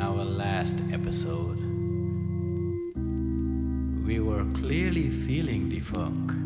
our last episode, we were clearly feeling the funk.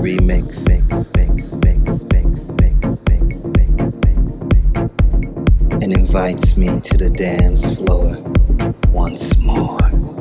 Mix, mix, and invites me to the dance floor once more.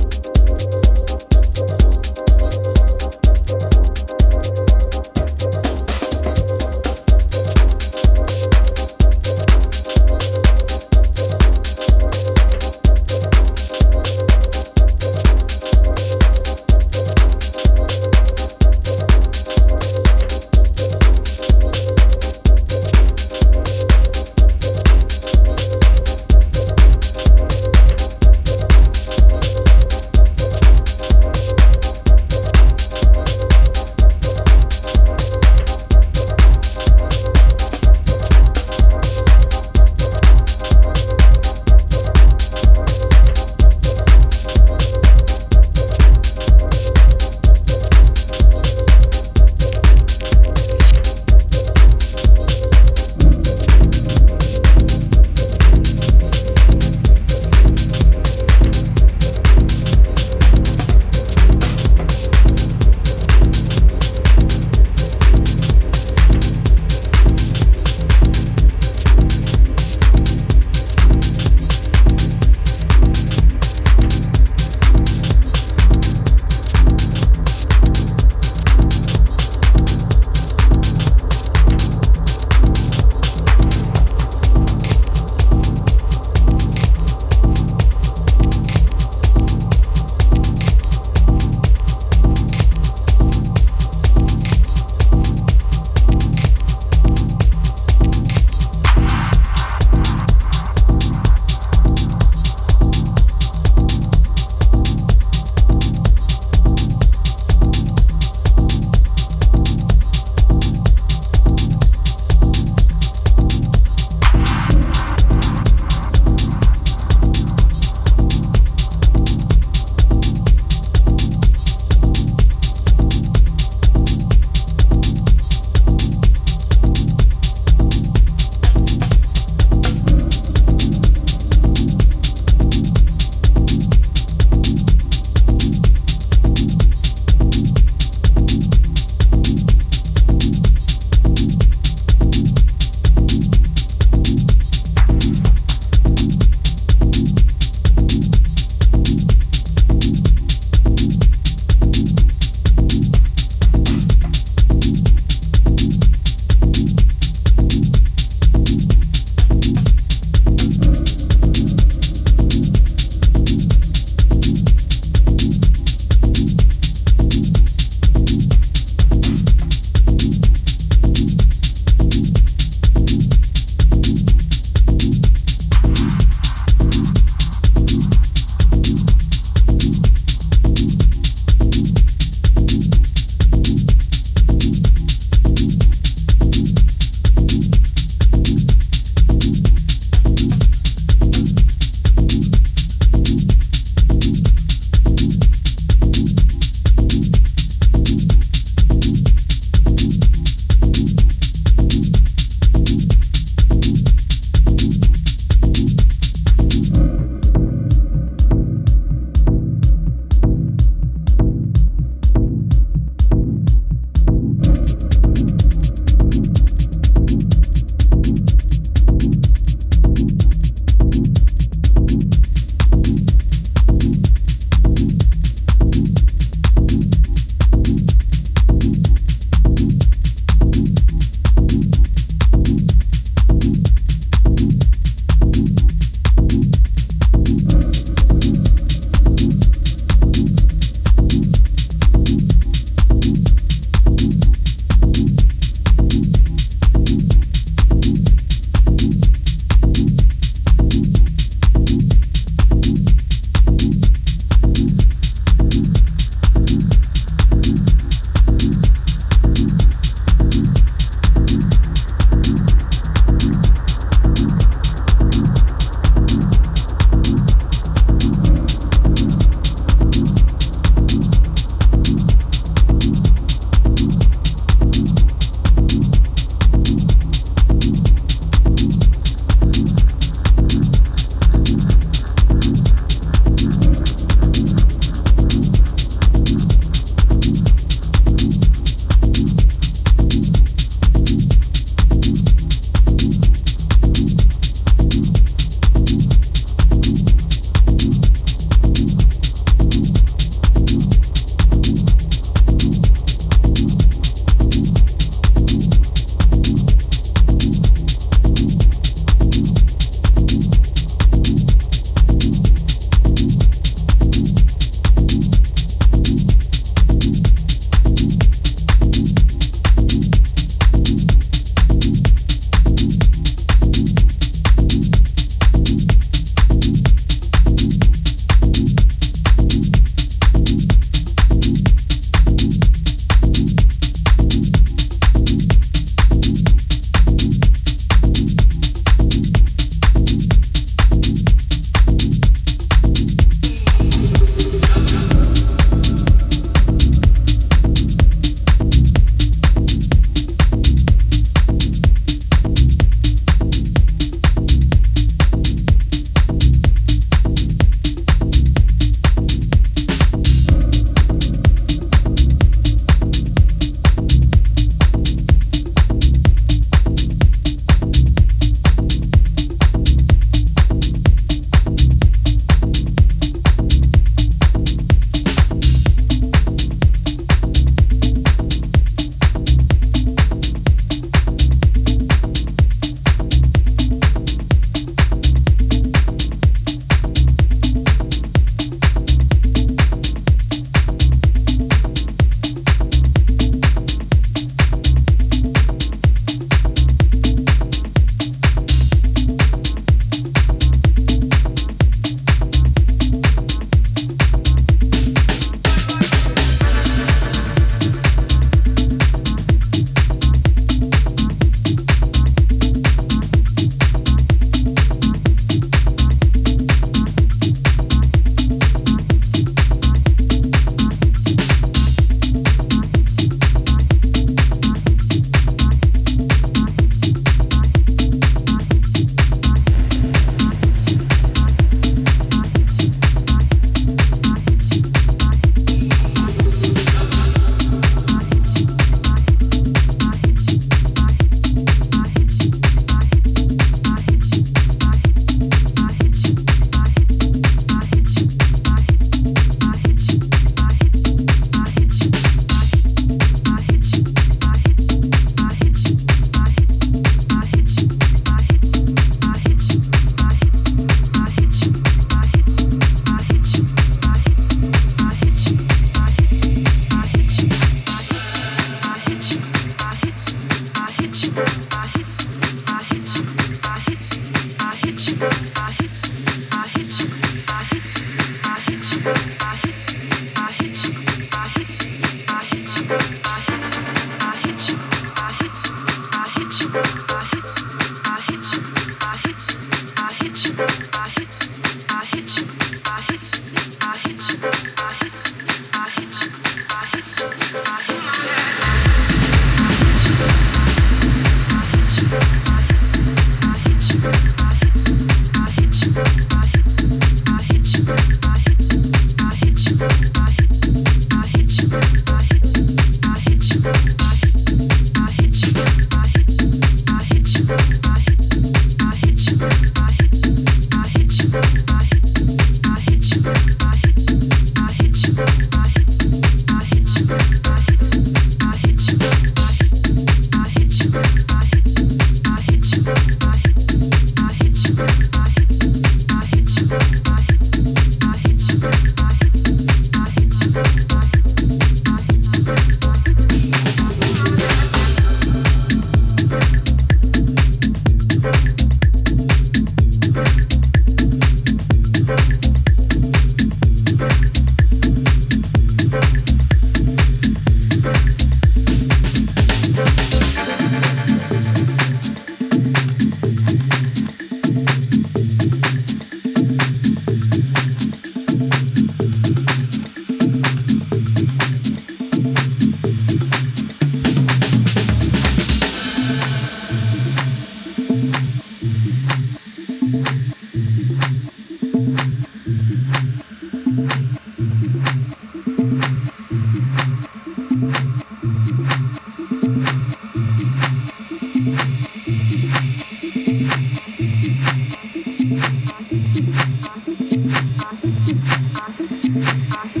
Thank you.